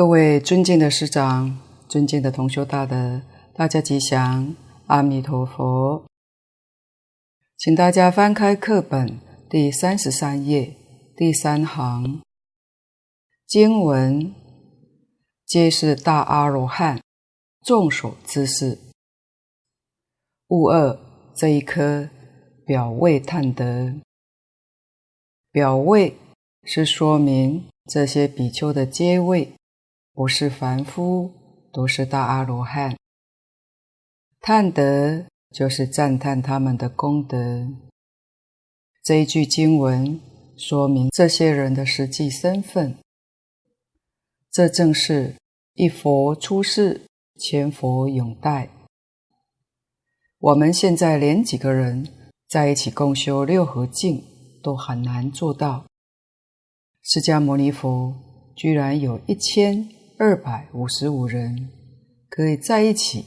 各位尊敬的师长、尊敬的同修大德，大家吉祥，阿弥陀佛。请大家翻开课本第三十三页第三行，经文皆是大阿罗汉众所知识。物二这一颗表位探得，表位是说明这些比丘的阶位。不是凡夫，都是大阿罗汉。探得就是赞叹他们的功德。这一句经文说明这些人的实际身份。这正是一佛出世，千佛永戴。我们现在连几个人在一起共修六合敬都很难做到，释迦牟尼佛居然有一千。二百五十五人可以在一起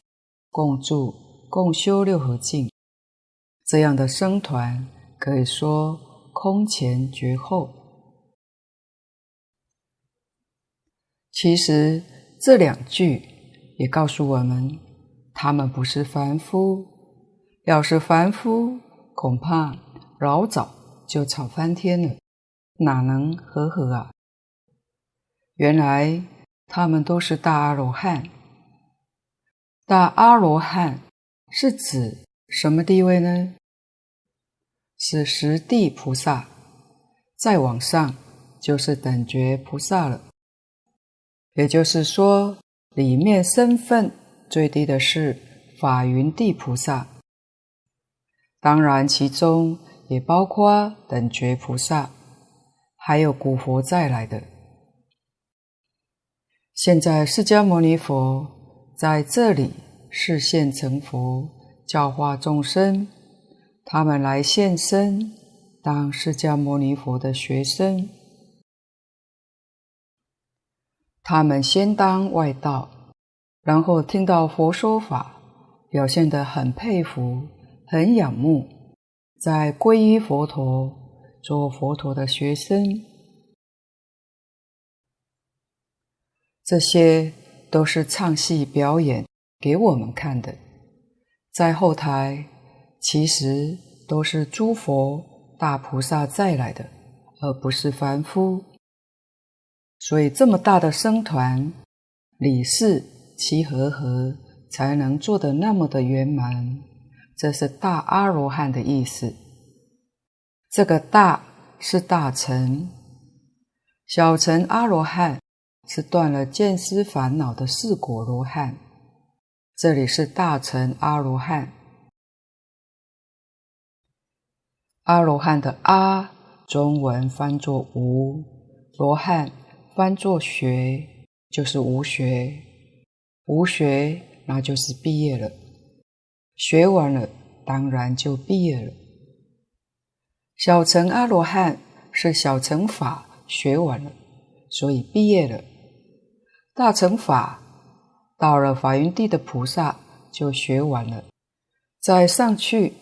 共住共修六合敬，这样的僧团可以说空前绝后。其实这两句也告诉我们，他们不是凡夫。要是凡夫，恐怕老早就吵翻天了，哪能和合啊？原来。他们都是大阿罗汉。大阿罗汉是指什么地位呢？是十地菩萨，再往上就是等觉菩萨了。也就是说，里面身份最低的是法云地菩萨，当然其中也包括等觉菩萨，还有古佛再来的。现在释迦牟尼佛在这里示现成佛，教化众生，他们来现身当释迦牟尼佛的学生。他们先当外道，然后听到佛说法，表现得很佩服、很仰慕，在皈依佛陀，做佛陀的学生。这些都是唱戏表演给我们看的，在后台其实都是诸佛大菩萨再来的，而不是凡夫。所以这么大的僧团，理事齐和合，才能做得那么的圆满。这是大阿罗汉的意思。这个大是大乘，小乘阿罗汉。是断了见思烦恼的四果罗汉，这里是大乘阿罗汉。阿罗汉的阿，中文翻作无，罗汉翻作学，就是无学。无学那就是毕业了，学完了当然就毕业了。小乘阿罗汉是小乘法学完了，所以毕业了。大乘法到了法云地的菩萨就学完了，再上去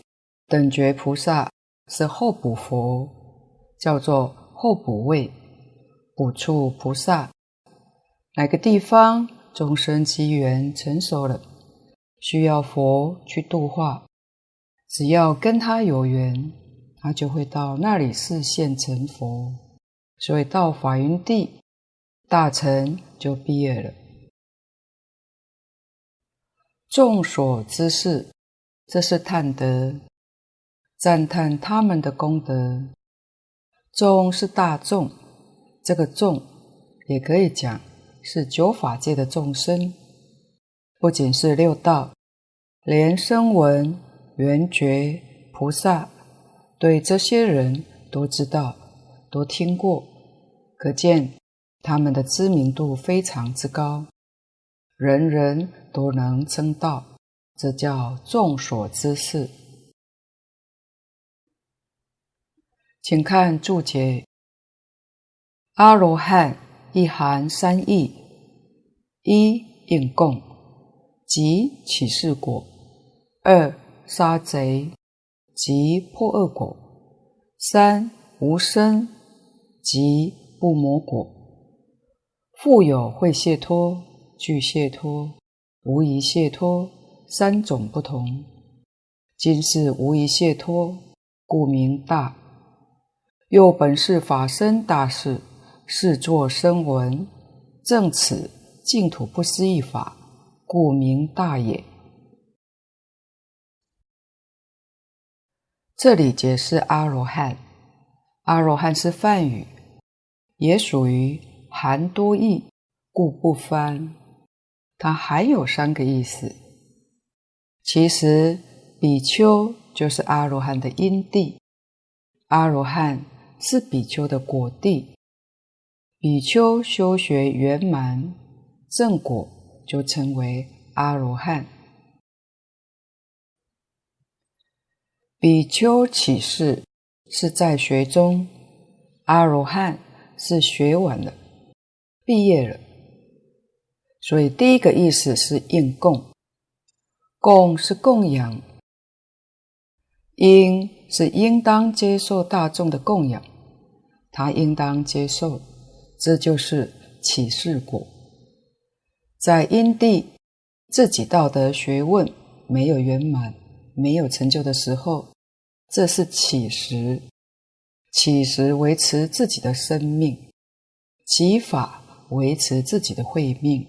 等觉菩萨是候补佛，叫做候补位，补处菩萨。哪个地方众生机缘成熟了，需要佛去度化，只要跟他有缘，他就会到那里示现成佛。所以到法云地。大乘就毕业了。众所知识，这是探得，赞叹他们的功德。众是大众，这个众也可以讲是九法界的众生，不仅是六道，连声闻、缘觉、菩萨，对这些人都知道，都听过，可见。他们的知名度非常之高，人人都能称道，这叫众所知识。请看注解：阿罗汉一含三义：一应供，即起事果；二杀贼，即破恶果；三无生，即不魔果。复有会解脱、具解脱、无疑解脱三种不同。今是无疑解脱，故名大。又本是法身大事，是作声闻，正此净土不思议法，故名大也。这里解释阿罗汉，阿罗汉是梵语，也属于含多义，故不翻。它还有三个意思。其实比丘就是阿罗汉的因地，阿罗汉是比丘的果地。比丘修学圆满正果，就称为阿罗汉。比丘起士是在学中，阿罗汉是学完了，毕业了。所以第一个意思是应供，供是供养，应是应当接受大众的供养，他应当接受，这就是起士果。在因地自己道德学问没有圆满、没有成就的时候，这是起时，起时维持自己的生命，起法维持自己的慧命。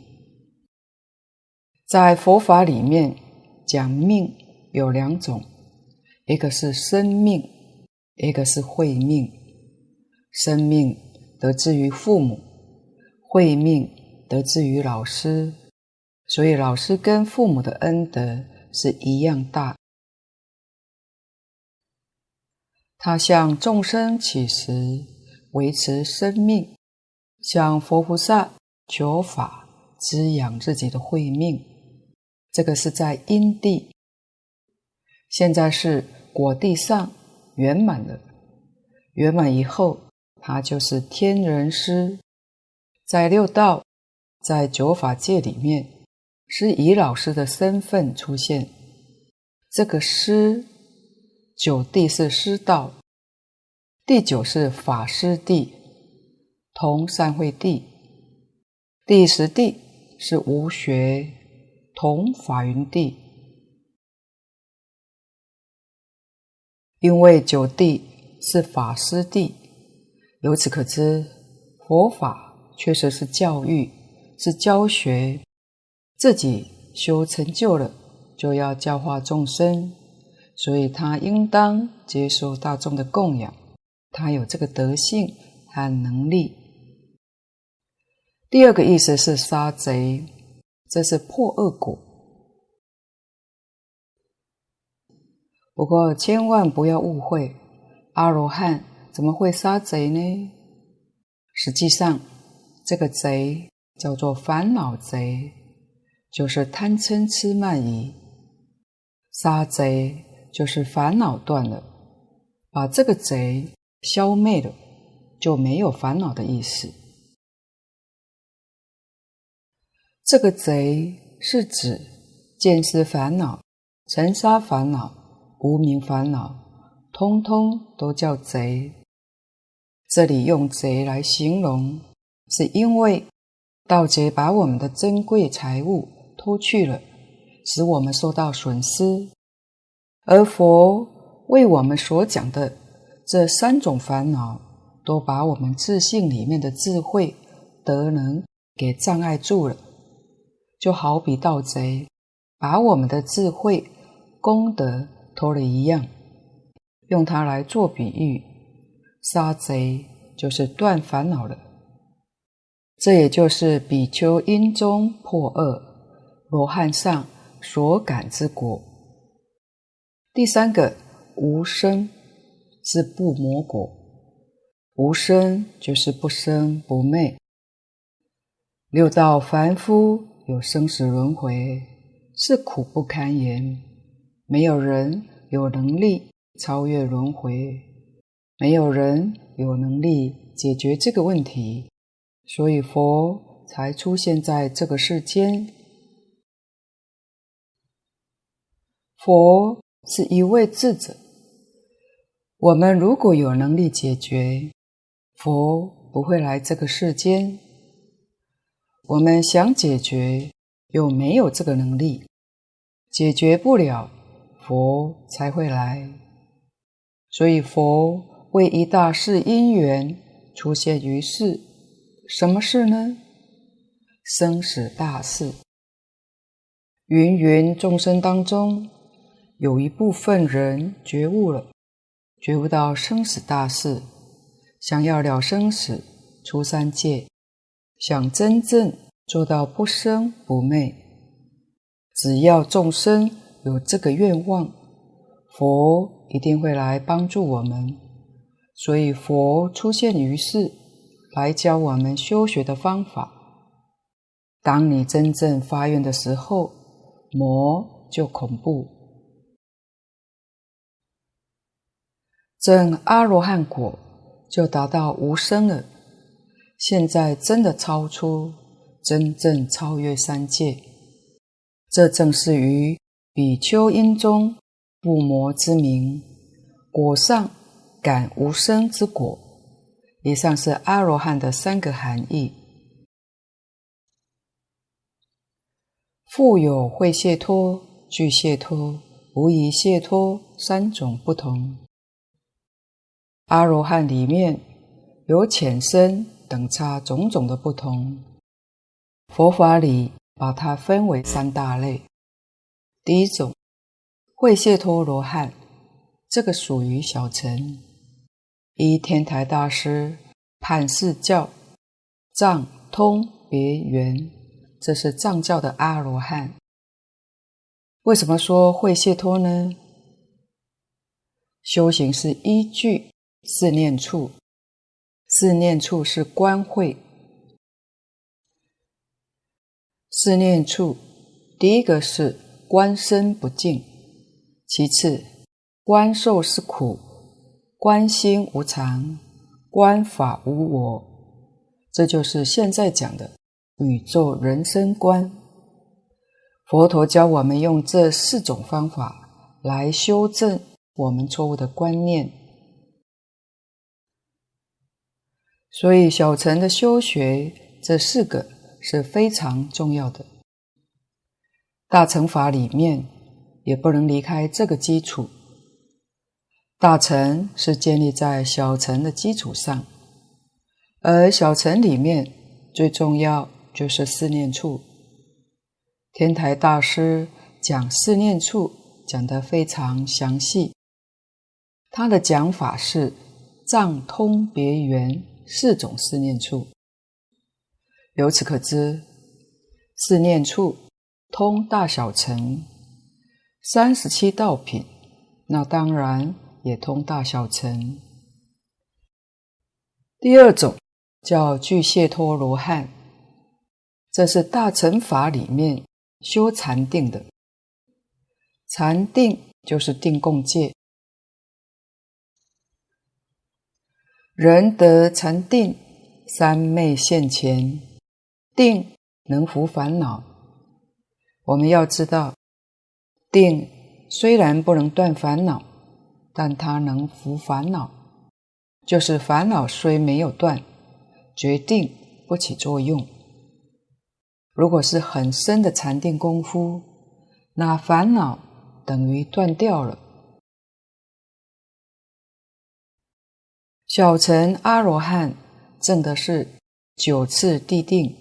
在佛法里面讲命有两种，一个是生命，一个是慧命。生命得自于父母，慧命得自于老师，所以老师跟父母的恩德是一样大。他向众生起时，维持生命，向佛菩萨求法，滋养自己的慧命。这个是在因地，现在是果地上圆满了。圆满以后，他就是天人师，在六道，在九法界里面，是以老师的身份出现。这个师，九地是师道，第九是法师地，同三会地，第十地是无学。同法云地，因为九地是法师地，由此可知，佛法确实是教育，是教学。自己修成就了，就要教化众生，所以他应当接受大众的供养，他有这个德性和能力。第二个意思是杀贼。这是破恶果，不过千万不要误会，阿罗汉怎么会杀贼呢？实际上，这个贼叫做烦恼贼，就是贪嗔痴慢疑。杀贼就是烦恼断了，把这个贼消灭了，就没有烦恼的意思。这个贼是指见思烦恼、尘沙烦恼、无明烦恼，通通都叫贼。这里用贼来形容，是因为盗贼把我们的珍贵财物偷去了，使我们受到损失。而佛为我们所讲的这三种烦恼，都把我们自信里面的智慧、德能给障碍住了。就好比盗贼把我们的智慧、功德偷了一样，用它来做比喻，杀贼就是断烦恼了。这也就是比丘因中破恶，罗汉上所感之果。第三个无生是不魔果，无生就是不生不灭，六道凡夫。有生死轮回，是苦不堪言。没有人有能力超越轮回，没有人有能力解决这个问题，所以佛才出现在这个世间。佛是一位智者，我们如果有能力解决，佛不会来这个世间。我们想解决，又没有这个能力，解决不了，佛才会来。所以佛为一大事因缘出现于世，什么事呢？生死大事。芸芸众生当中，有一部分人觉悟了，觉悟到生死大事，想要了生死，出三界。想真正做到不生不灭，只要众生有这个愿望，佛一定会来帮助我们。所以佛出现于世，来教我们修学的方法。当你真正发愿的时候，魔就恐怖。证阿罗汉果就达到无生了。现在真的超出，真正超越三界，这正是于比丘因中不魔之名，果上感无生之果。以上是阿罗汉的三个含义：复有会解脱、具解脱、无疑解脱三种不同。阿罗汉里面有浅深。等差种种的不同，佛法里把它分为三大类。第一种，会谢脱罗汉，这个属于小乘。依天台大师判释教，藏通别圆，这是藏教的阿罗汉。为什么说会解脱呢？修行是依据四念处。四念处是观慧，四念处第一个是观身不净，其次观受是苦，观心无常，观法无我，这就是现在讲的宇宙人生观。佛陀教我们用这四种方法来修正我们错误的观念。所以，小乘的修学这四个是非常重要的。大乘法里面也不能离开这个基础。大乘是建立在小乘的基础上，而小乘里面最重要就是四念处。天台大师讲四念处讲得非常详细，他的讲法是藏通别圆。四种四念处，由此可知，四念处通大小乘，三十七道品，那当然也通大小乘。第二种叫具解脱罗汉，这是大乘法里面修禅定的，禅定就是定共戒。人得禅定，三昧现前，定能伏烦恼。我们要知道，定虽然不能断烦恼，但它能伏烦恼。就是烦恼虽没有断，决定不起作用。如果是很深的禅定功夫，那烦恼等于断掉了。小乘阿罗汉证的是九次地定，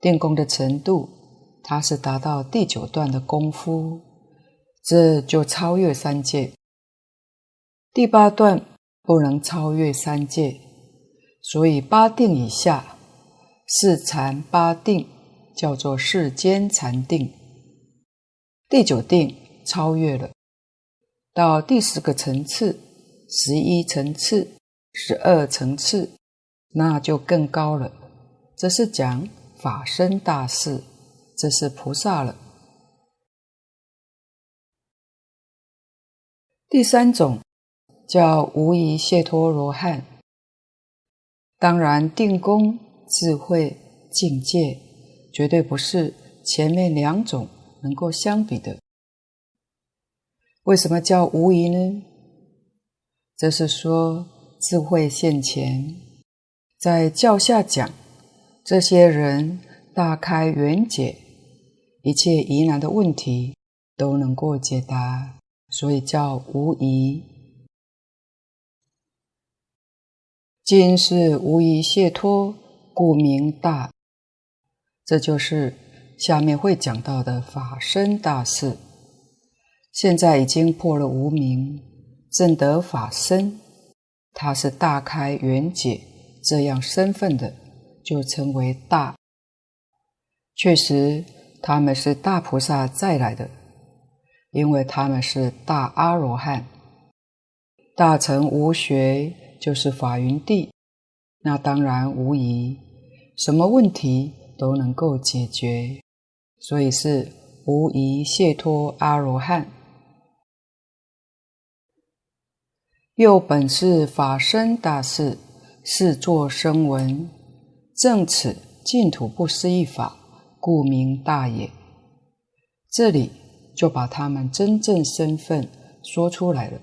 定功的程度，它是达到第九段的功夫，这就超越三界。第八段不能超越三界，所以八定以下，四禅八定叫做世间禅定。第九定超越了，到第十个层次，十一层次。十二层次，那就更高了。这是讲法身大士，这是菩萨了。第三种叫无疑解脱罗汉。当然，定功、智慧、境界，绝对不是前面两种能够相比的。为什么叫无疑呢？这是说。智慧现前，在教下讲，这些人大开圆解，一切疑难的问题都能够解答，所以叫无疑。今是无疑解脱，故名大。这就是下面会讲到的法身大事。现在已经破了无明，证得法身，他是大开圆解这样身份的，就称为大。确实，他们是大菩萨再来的，因为他们是大阿罗汉，大乘无学就是法云地，那当然无疑，什么问题都能够解决，所以是无疑解脱阿罗汉。又本是法身大士，是作声闻，正此净土不思议法。故名大也。这里就把他们真正身份说出来了。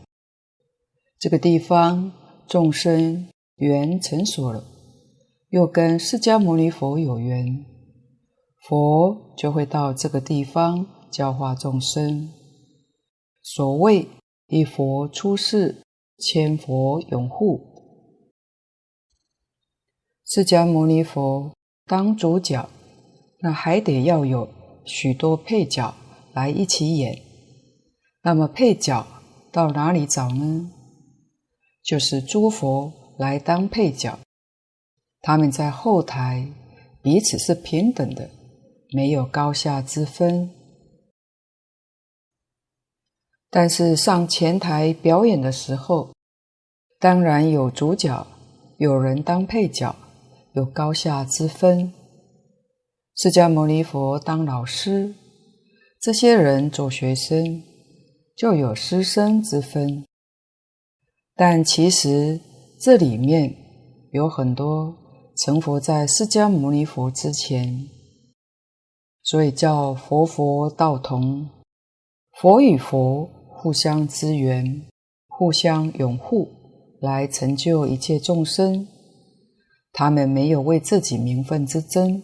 这个地方众生缘成熟了，又跟释迦牟尼佛有缘，佛就会到这个地方教化众生。所谓一佛出世，千佛拥护，释迦牟尼佛当主角。那还得要有许多配角来一起演。那么配角到哪里找呢？就是诸佛来当配角，他们在后台彼此是平等的，没有高下之分。但是上前台表演的时候，当然有主角，有人当配角，有高下之分。释迦牟尼佛当老师，这些人做学生，就有师生之分。但其实这里面有很多成佛在释迦牟尼佛之前，所以叫佛佛道同，佛与佛互相支援，互相拥护，来成就一切众生。他们没有为自己名分之争。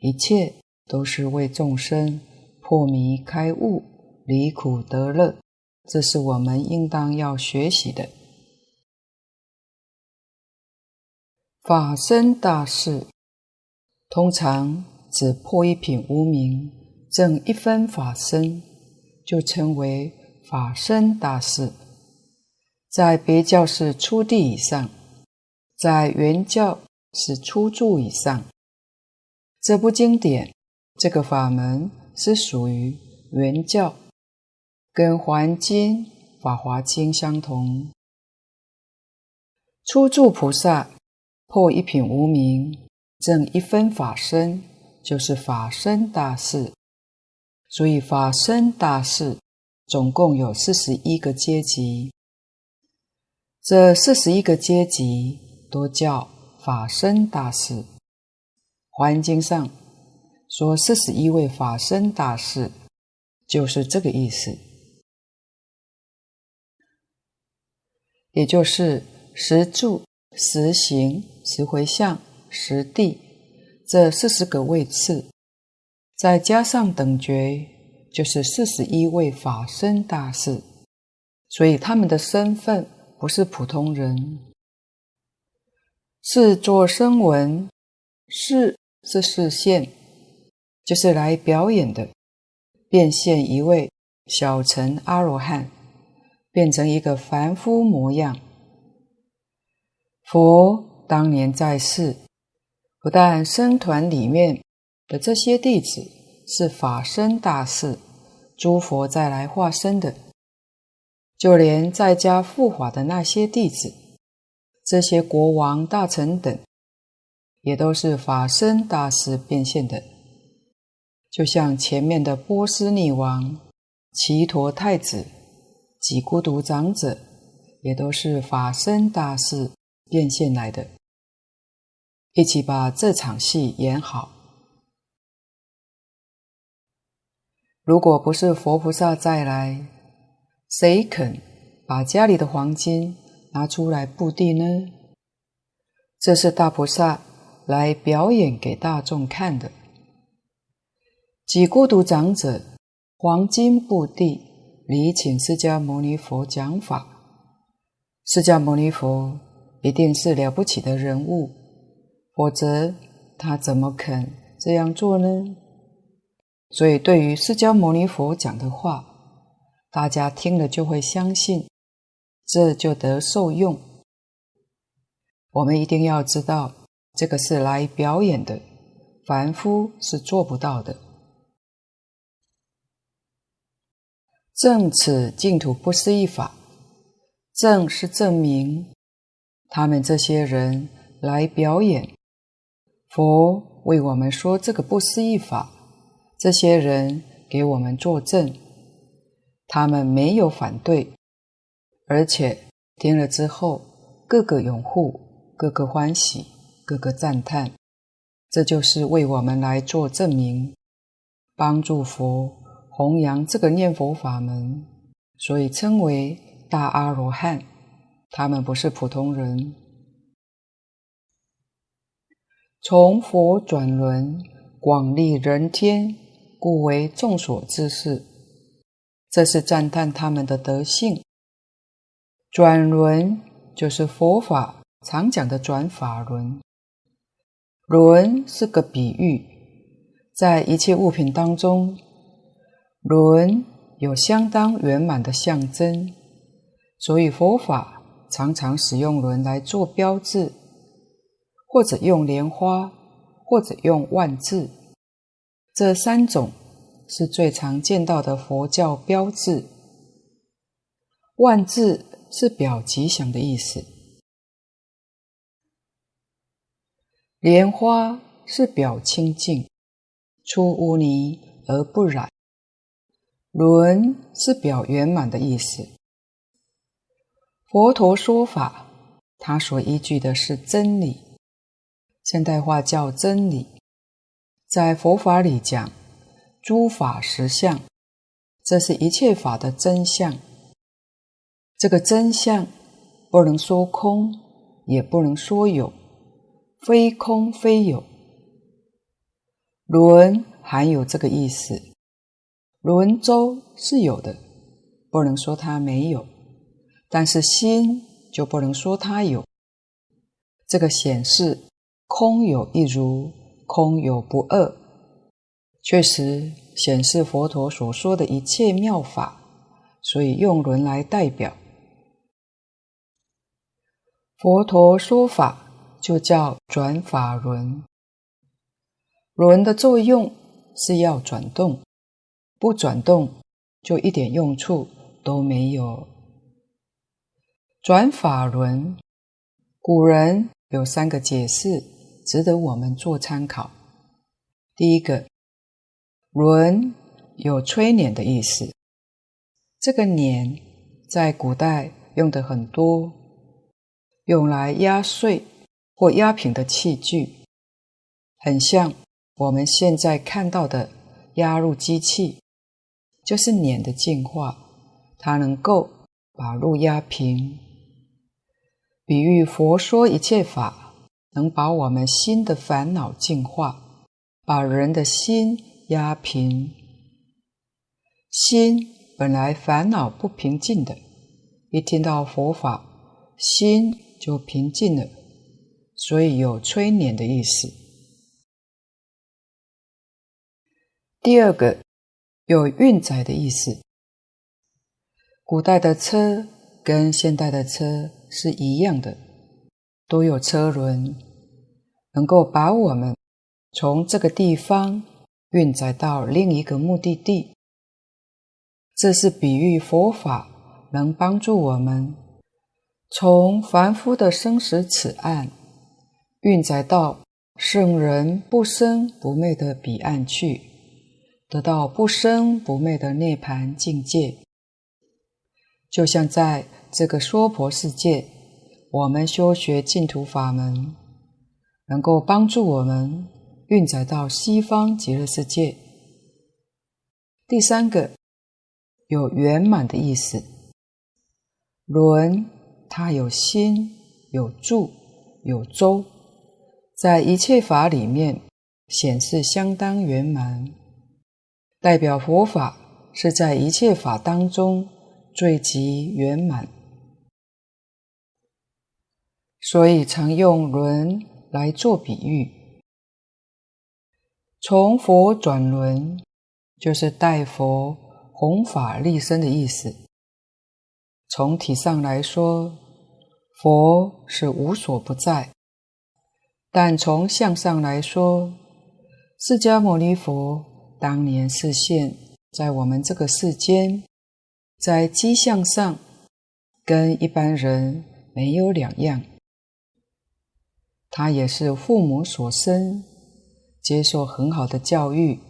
一切都是为众生破迷开悟、离苦得乐，这是我们应当要学习的。法身大士通常只破一品无明，证一分法身，就称为法身大士。在别教是初地以上，在原教是初住以上。这部经典，这个法门是属于原教，跟《华经》《法华经》相同。初住菩萨破一品无明，证一分法身，就是法身大士。所以法身大士总共有四十一个阶级，这四十一个阶级都叫法身大士。《华严经》上说四十一位法身大士，就是这个意思，也就是十住、十行、十回向、十地这四十个位次，再加上等觉，就是四十一位法身大士。所以他们的身份不是普通人，是做声闻，是。是示现，就是来表演的，变现一位小乘阿罗汉，变成一个凡夫模样。佛当年在世，不但僧团里面的这些弟子是法身大士，诸佛再来化身的，就连在家护法的那些弟子，这些国王、大臣等。也都是法身大师变现的，就像前面的波斯匿王、奇陀太子、及孤独长者，也都是法身大师变现来的。一起把这场戏演好。如果不是佛菩萨再来，谁肯把家里的黄金拿出来布地呢？这是大菩萨来表演给大众看的，几孤独长者黄金布地，礼请释迦牟尼佛讲法。释迦牟尼佛一定是了不起的人物，否则他怎么肯这样做呢？所以，对于释迦牟尼佛讲的话，大家听了就会相信，这就得受用。我们一定要知道，这个是来表演的，凡夫是做不到的。证此净土不思议法，证是证明他们这些人来表演，佛为我们说这个不思议法，这些人给我们作证，他们没有反对，而且听了之后，个个拥护。个个欢喜，个个赞叹，这就是为我们来做证明，帮助佛弘扬这个念佛法门，所以称为大阿罗汉。他们不是普通人，从佛转轮，广利人天，故为众所知识。这是赞叹他们的德性。转轮就是佛法。常讲的转法轮，轮是个比喻，在一切物品当中，轮有相当圆满的象征，所以佛法常常使用轮来做标志，或者用莲花，或者用万字，这三种是最常见到的佛教标志。万字是表吉祥的意思。莲花是表清净，出污泥而不染；轮是表圆满的意思。佛陀说法，他所依据的是真理，现代话叫真理。在佛法里讲，诸法实相，这是一切法的真相。这个真相不能说空，也不能说有。非空非有，轮含有这个意思。轮周是有的，不能说它没有；但是心就不能说它有。这个显示空有一如，空有不二，确实显示佛陀所说的一切妙法，所以用轮来代表。佛陀说法。就叫转法轮，轮的作用是要转动，不转动就一点用处都没有。转法轮，古人有三个解释，值得我们做参考。第一个，轮有催碾的意思，这个碾在古代用的很多，用来压碎。或压平的器具，很像我们现在看到的压入机器，就是碾的进化，它能够把路压平。比喻佛说一切法，能把我们心的烦恼净化，把人的心压平。心本来烦恼不平静的，一听到佛法，心就平静了。所以有催眠的意思。第二个有运载的意思。古代的车跟现代的车是一样的，都有车轮，能够把我们从这个地方运载到另一个目的地。这是比喻佛法能帮助我们从凡夫的生死此岸。运载到圣人不生不灭的彼岸去，得到不生不灭的涅槃境界。就像在这个娑婆世界，我们修学净土法门，能够帮助我们运载到西方极乐世界。第三个，有圆满的意思。轮它有心，有柱，有周。在一切法里面显示相当圆满，代表佛法是在一切法当中最极圆满，所以常用轮来做比喻。从佛转轮，就是代佛弘法立身的意思。从体上来说，佛是无所不在；但从相上来说，释迦牟尼佛。当年示现，在我们这个世间，在机相上跟一般人没有两样。他也是父母所生，接受很好的教育，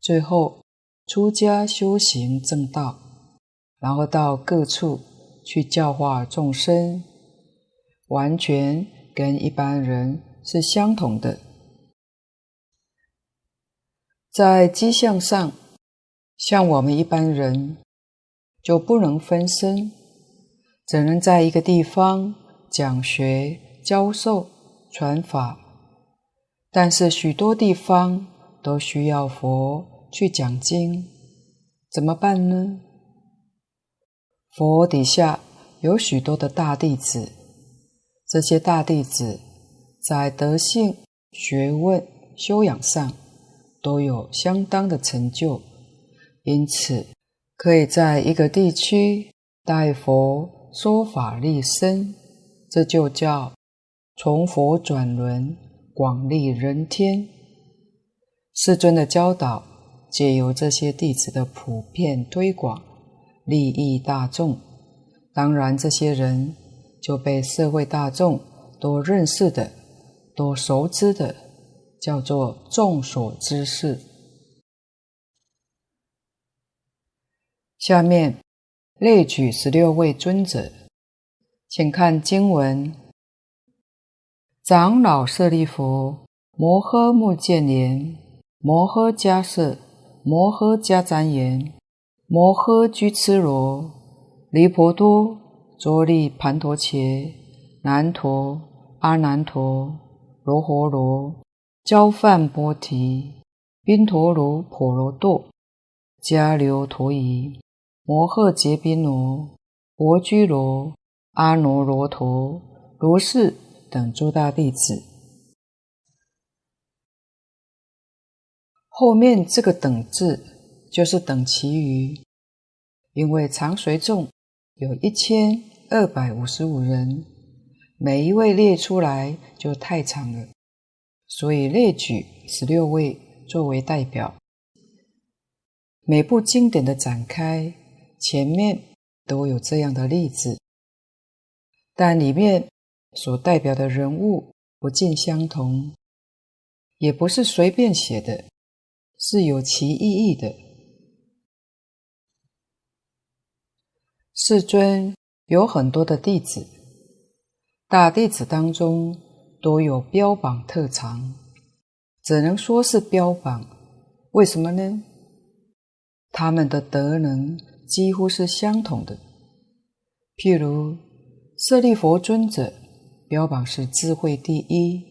最后出家修行正道，然后到各处去教化众生，完全跟一般人是相同的。在机相上，像我们一般人就不能分身，只能在一个地方讲学、教授、传法。但是许多地方都需要佛去讲经，怎么办呢？佛底下有许多的大弟子，这些大弟子在德性、学问、修养上。都有相当的成就，因此可以在一个地区代佛说法立身，这就叫从佛转轮，广利人天。世尊的教导，借由这些弟子的普遍推广，利益大众。当然，这些人就被社会大众都认识的、都熟知的。叫做众所知识。下面列举十六位尊者，请看经文：长老舍利弗、摩诃目犍连、摩诃迦叶、摩诃迦旃延、摩诃居沚罗、离婆多、卓利盘陀伽、难陀、阿难陀、罗睺罗。憍梵波提、宾陀罗婆罗多、迦留陀夷、摩诃劫宾罗、婆居罗、阿耨罗陀、罗氏等诸大弟子。后面这个“等”字就是等其余，因为常随众有一千二百五十五人，每一位列出来就太长了。所以列举十六位作为代表，每部经典的展开前面都有这样的例子，但里面所代表的人物不尽相同，也不是随便写的，是有其意义的。世尊有很多的弟子，大弟子当中，都有标榜特长，只能说是标榜。为什么呢？他们的德能几乎是相同的。譬如舍利弗尊者标榜是智慧第一，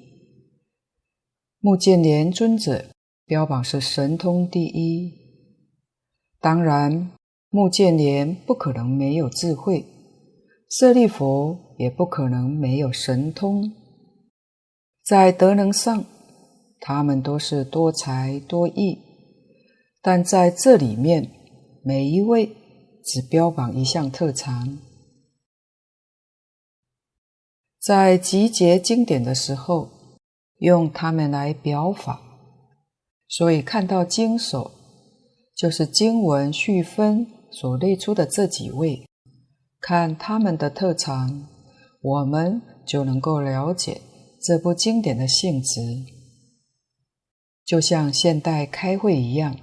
目犍连尊者标榜是神通第一。当然，目犍连不可能没有智慧，舍利弗也不可能没有神通。在德能上，他们都是多才多艺，但在这里面，每一位只标榜一项特长。在集结经典的时候，用他们来表法，所以看到经首，就是经文序分所列出的这几位，看他们的特长，我们就能够了解。这部经典的性质，就像现代开会一样，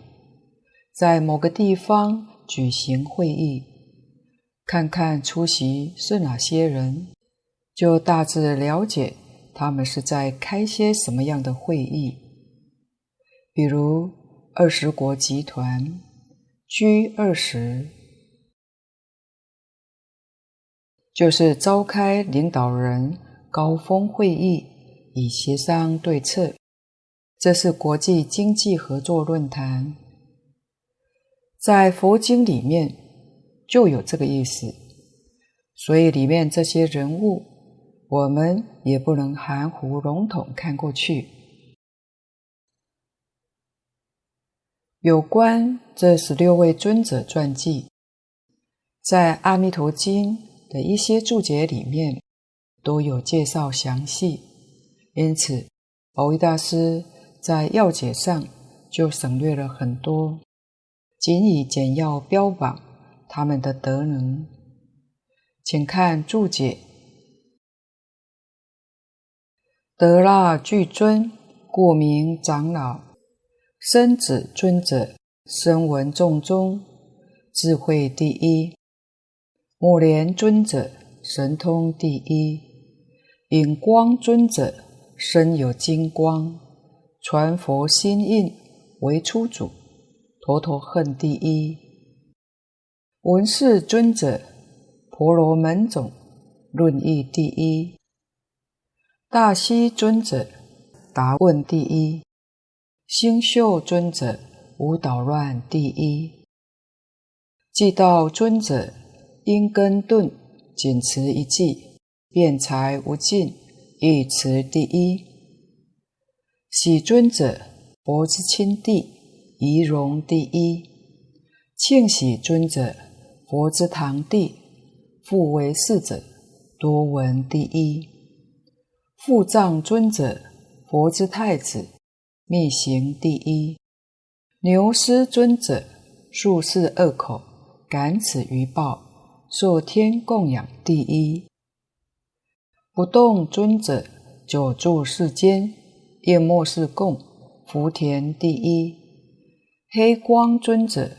在某个地方举行会议，看看出席是哪些人，就大致了解他们是在开些什么样的会议。比如二十国集团，G 二十，就是召开领导人。高峰会议以协商对策，这是国际经济合作论坛。在佛经里面就有这个意思，所以里面这些人物，我们也不能含糊笼统看过去。有关这十六位尊者传记，在《阿弥陀经》的一些注解里面都有介绍详细，因此蕅益大师在要解上就省略了很多，仅以简要标榜他们的德能。请看注解：得那具尊，故名长老。生子尊者，声闻众中智慧第一；目连尊者，神通第一；引光尊者，身有金光，传佛心印为初祖，陀陀恨第一；闻世尊者，婆罗门种论义第一；大须尊者，答问第一。星宿尊者无捣乱第一，即道尊者因根顿仅持一偈，辩才无尽亦持第一。喜尊者佛之亲弟，仪容第一。庆喜尊者佛之堂弟，复为侍者，多闻第一。富藏尊者佛之太子。密行第一，牛师尊者宿世二口，感此余报，受天供养第一。不动尊者久住世间，夜末世供福田第一。黑光尊者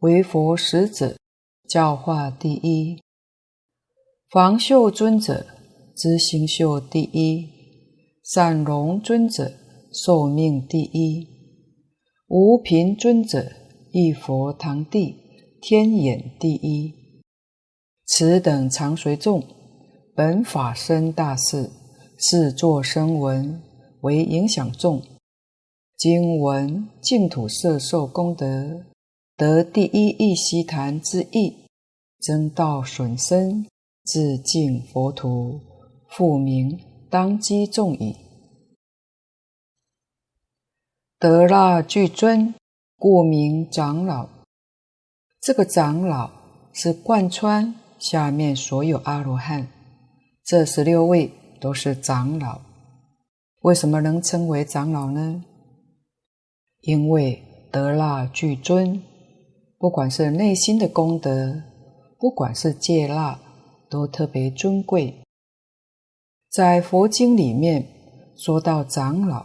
为佛使者，教化第一。房宿尊者知星宿第一。善容尊者。寿命第一，无贫尊者，一佛堂弟，天眼第一。此等常随众，本法身大士，是作声闻，为影响众，经闻净土摄受功德，得第一义悉檀之意，增道损身，自净佛土，复名当机众矣。得那具尊，故名长老。这个长老是贯穿下面所有阿罗汉，这十六位都是长老。为什么能称为长老呢？因为得那具尊，不管是内心的功德，不管是戒腊，都特别尊贵。在佛经里面说到长老。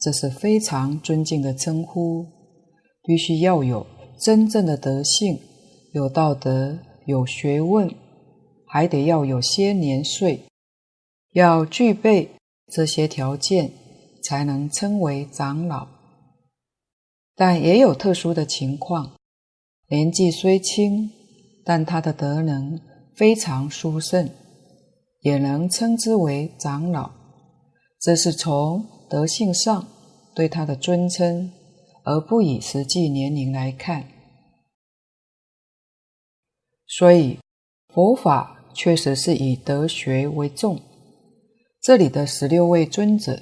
这是非常尊敬的称呼，必须要有真正的德性，有道德，有学问，还得要有些年岁，要具备这些条件，才能称为长老。但也有特殊的情况，年纪虽轻，但他的德能非常殊胜，也能称之为长老。这是从德性上对他的尊称，而不以实际年龄来看。所以佛法确实是以德学为重。这里的十六位尊者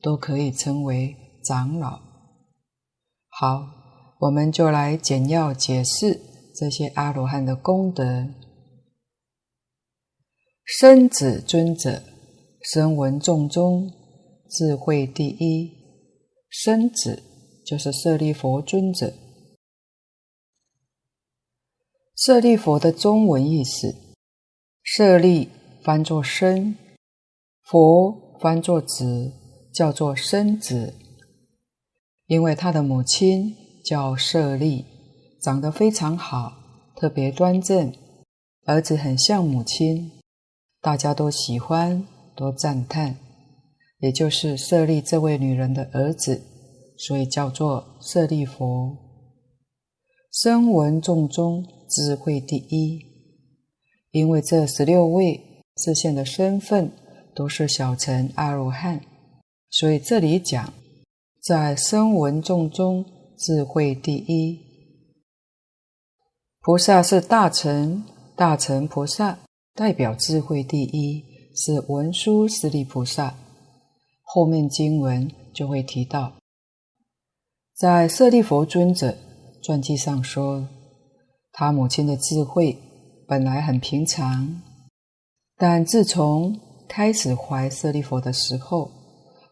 都可以称为长老。好，我们就来简要解释这些阿罗汉的功德。生子尊者，声闻众中。智慧第一，生子就是舍利佛尊者。舍利佛的中文意思，舍利翻作身，佛翻作子，叫做生子。因为他的母亲叫舍利，长得非常好，特别端正，儿子很像母亲，大家都喜欢，都赞叹。也就是舍利这位女人的儿子，所以叫做舍利弗。声闻众中智慧第一，因为这十六位示现的身份都是小乘阿罗汉，所以这里讲在声闻众中智慧第一。菩萨是大乘，大乘菩萨代表智慧第一，是文殊师利菩萨。后面经文就会提到，在舍利弗尊者传记上说，他母亲的智慧本来很平常，但自从开始怀舍利弗的时候，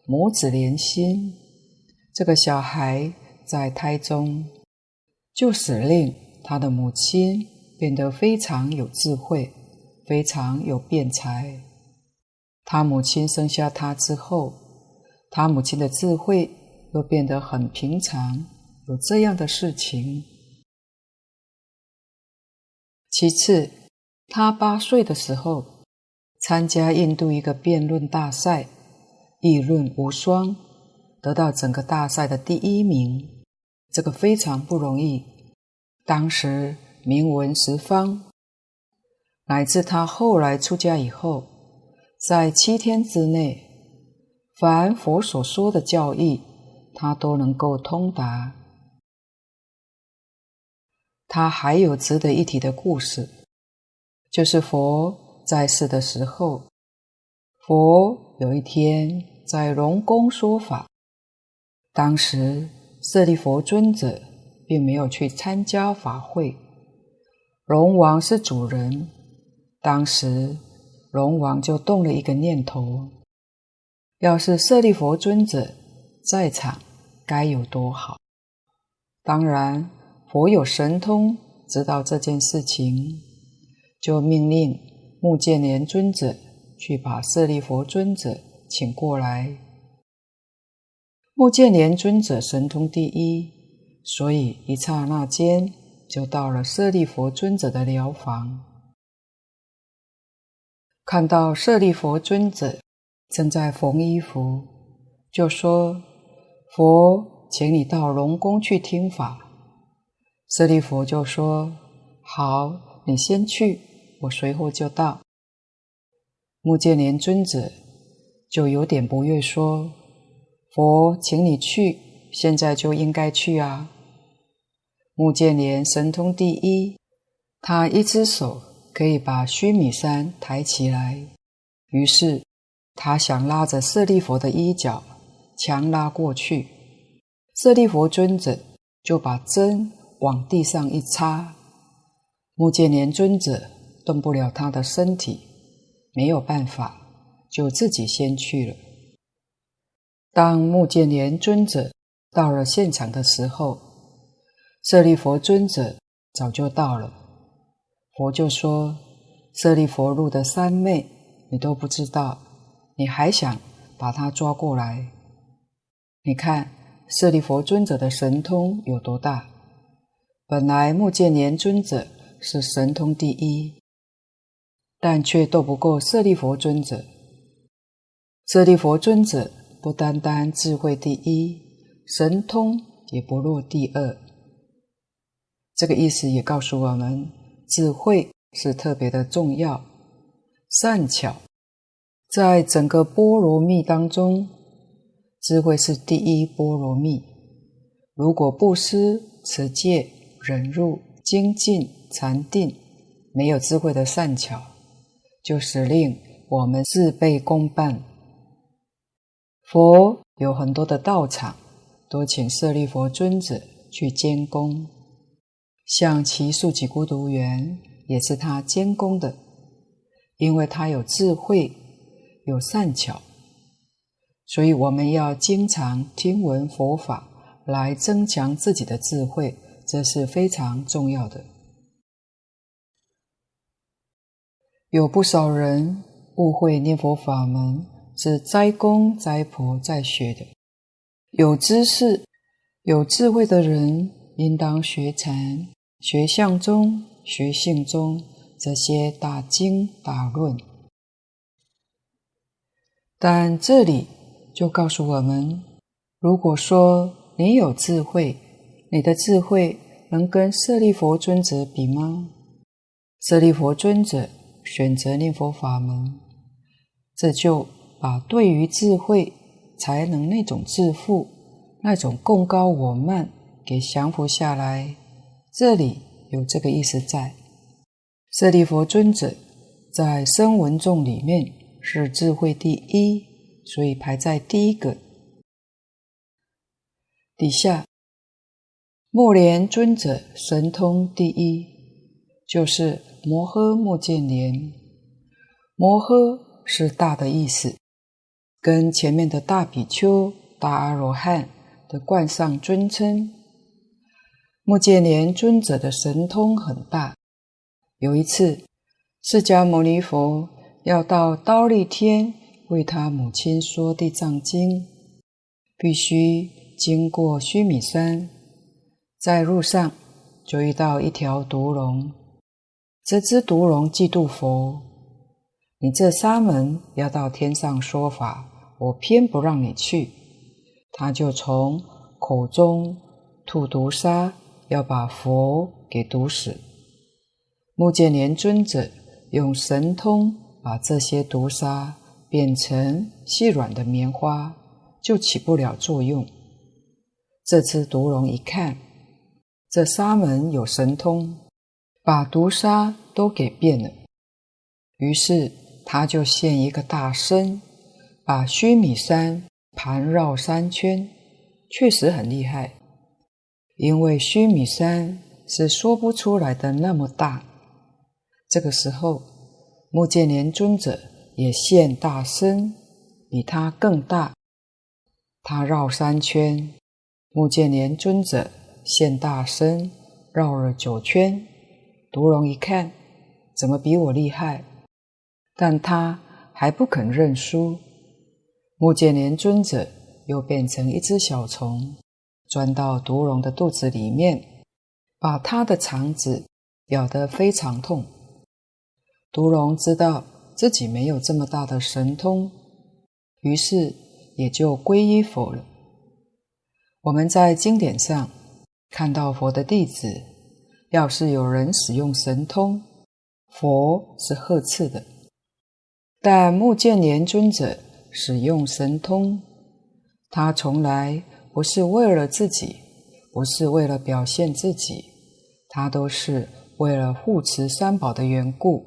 母子连心，这个小孩在胎中就使令他的母亲变得非常有智慧，非常有辩才。他母亲生下他之后，他母亲的智慧又变得很平常，有这样的事情。其次，他八岁的时候参加印度一个辩论大赛，议论无双，得到整个大赛的第一名，这个非常不容易。当时名闻十方，乃至他后来出家以后，在七天之内。凡佛所说的教义，他都能够通达。他还有值得一提的故事，就是佛在世的时候，佛有一天在龙宫说法，当时舍利弗尊者并没有去参加法会，龙王是主人，当时龙王就动了一个念头。要是舍利佛尊者在场，该有多好！当然，佛有神通，知道这件事情，就命令目犍连尊者去把舍利佛尊者请过来。目犍连尊者神通第一，所以一刹那间就到了舍利佛尊者的寮房，看到舍利佛尊者。正在缝衣服，就说：“佛，请你到龙宫去听法。”舍利佛就说：“好，你先去，我随后就到。”目犍连尊者就有点不悦，说：“佛，请你去，现在就应该去啊！”目犍连神通第一，他一只手可以把须弥山抬起来，于是。他想拉着舍利佛的衣角，强拉过去。舍利佛尊者就把针往地上一插，目犍连尊者动不了他的身体，没有办法，就自己先去了。当目犍连尊者到了现场的时候，舍利佛尊者早就到了。佛就说：“舍利弗入的三昧，你都不知道。”你还想把他抓过来？你看舍利弗尊者的神通有多大？本来目犍连尊者是神通第一，但却斗不过舍利弗尊者。舍利弗尊者不单单智慧第一，神通也不落第二。这个意思也告诉我们，智慧是特别的重要，善巧。在整个波罗蜜当中，智慧是第一波罗蜜。如果布施、持戒、忍辱、精进、禅定，没有智慧的善巧，就使令我们事倍功半。佛有很多的道场，都请舍利佛尊者去监工，像只树给孤独园也是他监工的，因为他有智慧。有善巧，所以我们要经常听闻佛法，来增强自己的智慧，这是非常重要的。有不少人误会念佛法门是斋公斋婆在学的，有知识、有智慧的人应当学禅、学相宗、学性宗这些大经大论。但这里就告诉我们：如果说你有智慧，你的智慧能跟舍利佛尊者比吗？舍利佛尊者选择念佛法门，这就把对于智慧、才能那种自负、那种贡高我慢给降服下来。这里有这个意思在。舍利弗尊者在声闻众里面是智慧第一，所以排在第一个。底下，目连尊者神通第一，就是摩诃目犍连。摩诃是大的意思，跟前面的大比丘、大阿罗汉的冠上尊称。目犍连尊者的神通很大。有一次，释迦牟尼佛要到忉利天为他母亲说地藏经，必须经过须弥山，在路上就遇到一条毒龙。这只毒龙嫉妒佛，你这沙门要到天上说法，我偏不让你去。他就从口中吐毒沙，要把佛给毒死。目犍连尊者用神通把这些毒沙变成细软的棉花，就起不了作用。这只毒龙一看，这沙门有神通，把毒沙都给变了。于是他就现一个大身，把须弥山盘绕三圈，确实很厉害。因为须弥山是说不出来的那么大。这个时候，目犍连尊者也现大身，比他更大。他绕三圈。目犍连尊者现大身，绕了九圈。毒龙一看，怎么比我厉害？但他还不肯认输。目犍连尊者又变成一只小虫，钻到毒龙的肚子里面，把他的肠子咬得非常痛。毒龙知道自己没有这么大的神通，于是也就皈依佛了。我们在经典上看到佛的弟子，要是有人使用神通，佛是呵斥的。但目犍连尊者使用神通，他从来不是为了自己，不是为了表现自己，他都是为了护持三宝的缘故。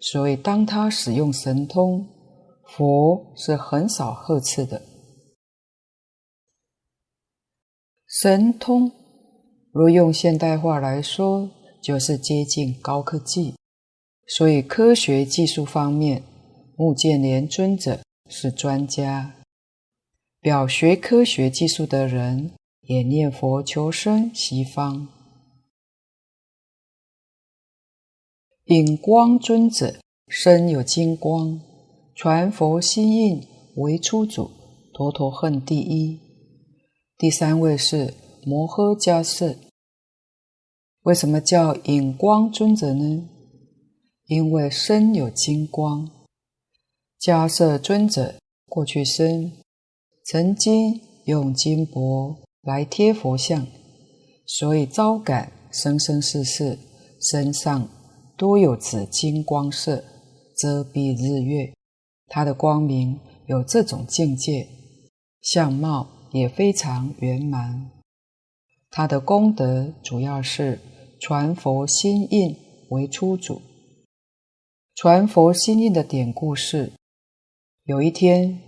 所以，当他使用神通，佛是很少呵斥的。神通，若用现代话来说，就是接近高科技。所以，科学技术方面，目犍连尊者是专家。表学科学技术的人，也念佛求生西方。引光尊者身有金光，传佛心印为初祖，陀陀恨第一。第三位是摩诃迦叶，为什么叫引光尊者呢？因为身有金光。迦叶尊者过去生曾经用金箔来贴佛像，所以招感生生世世身上多有紫金光色，遮蔽日月。他的光明有这种境界，相貌。也非常圆满。他的功德主要是传佛心印为初祖。传佛心印的典故是：有一天，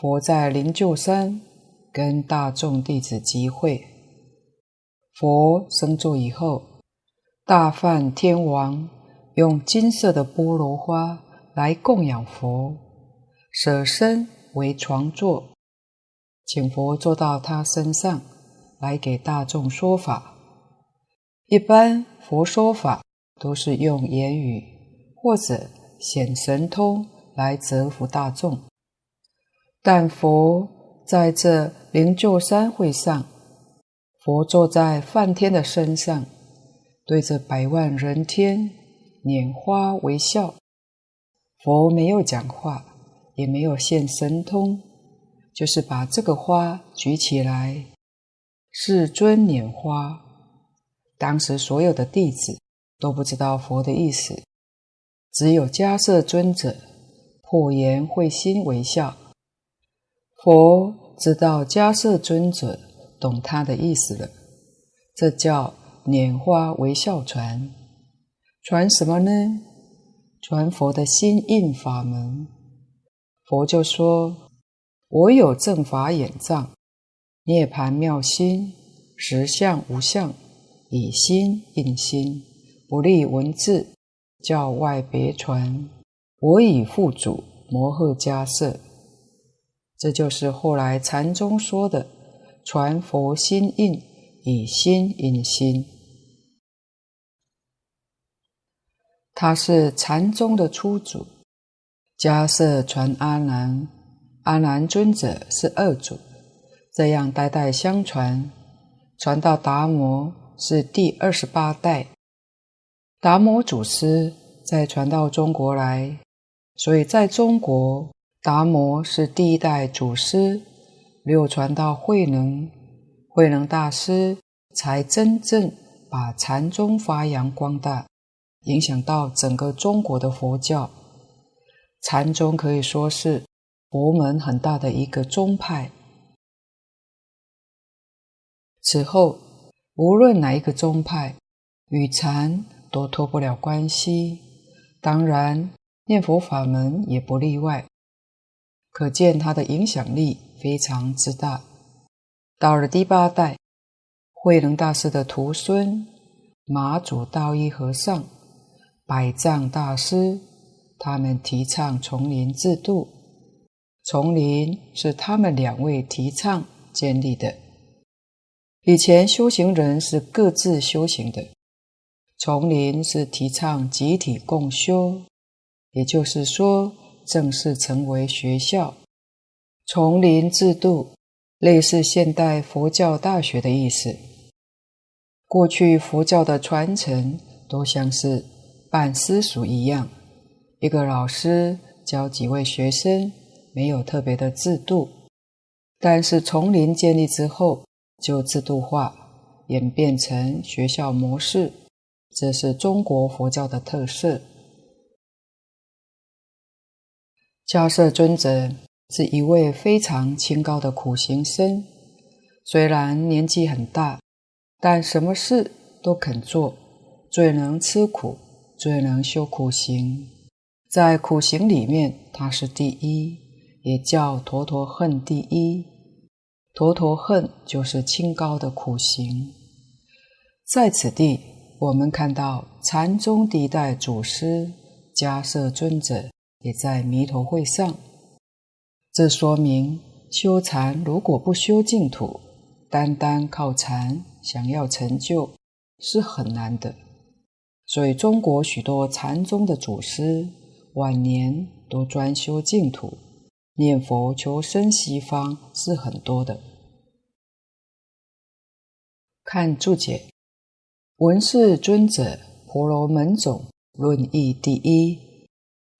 佛在灵鹫山跟大众弟子集会。佛升座以后，大梵天王用金色的菠萝花来供养佛，舍身为床座。请佛坐到他身上来给大众说法。一般佛说法都是用言语或者显神通来折服大众，但佛在这灵鹫山会上，佛坐在梵天的身上，对着百万人天拈花微笑。佛没有讲话，也没有现神通。就是把这个花举起来，世尊拈花。当时所有的弟子都不知道佛的意思，只有迦叶尊者破颜会心微笑。佛知道迦叶尊者懂他的意思了，这叫拈花微笑传，传什么呢？传佛的心印法门。佛就说：“我有正法眼藏，涅槃妙心，实相无相，以心印心，不立文字，教外别传。我以付嘱摩诃迦叶。”这就是后来禅宗说的“传佛心印，以心印心”。他是禅宗的初祖，迦叶传阿难，阿难尊者是二祖，这样代代相传，传到达摩是第二十八代，达摩祖师再传到中国来，所以在中国。达摩是第一代祖师，流传到慧能，慧能大师才真正把禅宗发扬光大，影响到整个中国的佛教。禅宗可以说是佛门很大的一个宗派。此后，无论哪一个宗派与禅都脱不了关系，当然念佛法门也不例外。可见他的影响力非常之大。到了第八代，慧能大师的徒孙马祖道一和尚、百丈大师，他们提倡丛林制度。丛林是他们两位提倡建立的。以前修行人是各自修行的，丛林是提倡集体共修，也就是说。正式成为学校，丛林制度类似现代佛教大学的意思。过去佛教的传承都像是办私塾一样，一个老师教几位学生，没有特别的制度。但是丛林建立之后，就制度化，演变成学校模式，这是中国佛教的特色。迦叶尊者是一位非常清高的苦行僧，虽然年纪很大，但什么事都肯做，最能吃苦，最能修苦行。在苦行里面，他是第一，也叫陀陀恨第一。陀陀恨就是清高的苦行。在此地，我们看到禅宗第一代祖师迦叶尊者。也在弥陀会上，这说明修禅如果不修净土，单单靠禅想要成就是很难的。所以中国许多禅宗的祖师晚年都专修净土，念佛求生西方是很多的。看注解，闻是尊者婆罗门种论义第一。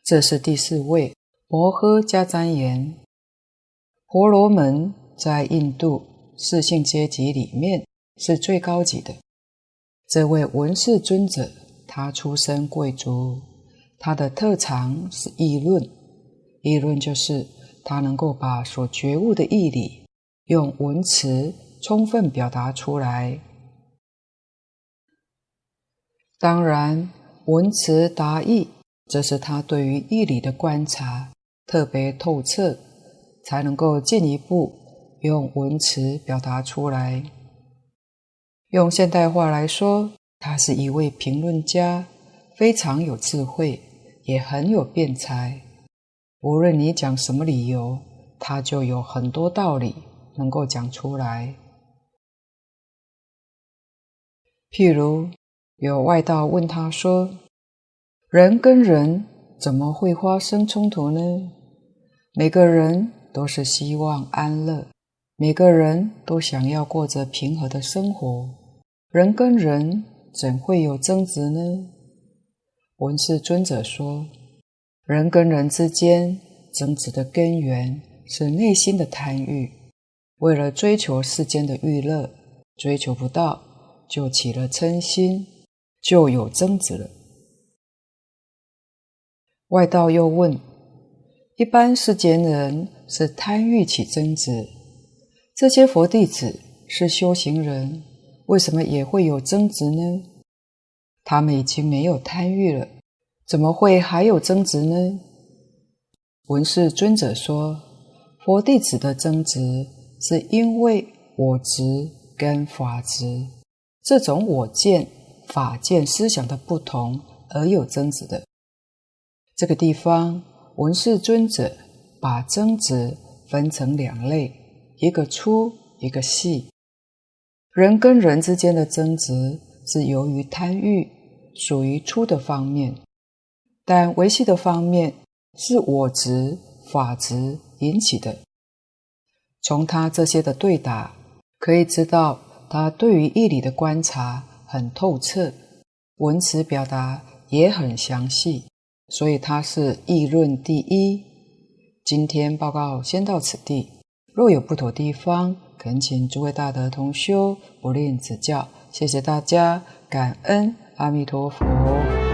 这是第四位摩诃迦旃延，婆罗门在印度四姓阶级里面是最高级的。这位闻是尊者，他出身贵族，他的特长是议论。议论就是他能够把所觉悟的义理用文辞充分表达出来。当然，文辞达意。这是他对于义理的观察特别透彻，才能够进一步用文辞表达出来。用现代话来说，他是一位评论家，非常有智慧，也很有辩才。无论你讲什么理由，他就有很多道理能够讲出来。譬如有外道问他说，人跟人怎么会发生冲突呢？每个人都是希望安乐，每个人都想要过着平和的生活，人跟人怎会有争执呢？闻是尊者说，人跟人之间争执的根源是内心的贪欲，为了追求世间的欲乐，追求不到，就起了嗔心，就有争执了。外道又问：一般世间人是贪欲起争执，这些佛弟子是修行人，为什么也会有争执呢？他们已经没有贪欲了，怎么会还有争执呢？文士尊者说：“佛弟子的争执，是因为我执跟法执这种我见、法见思想的不同而有争执的。”这个地方，文士尊者把争执分成两类，一个粗，一个细。人跟人之间的争执是由于贪欲，属于粗的方面；但维系的方面是我执、法执引起的。从他这些的对答，可以知道他对于义理的观察很透彻，文辞表达也很详细，所以他是议论第一。今天报告先到此地，若有不妥地方，恳请诸位大德同修不吝指教，谢谢大家，感恩阿弥陀佛。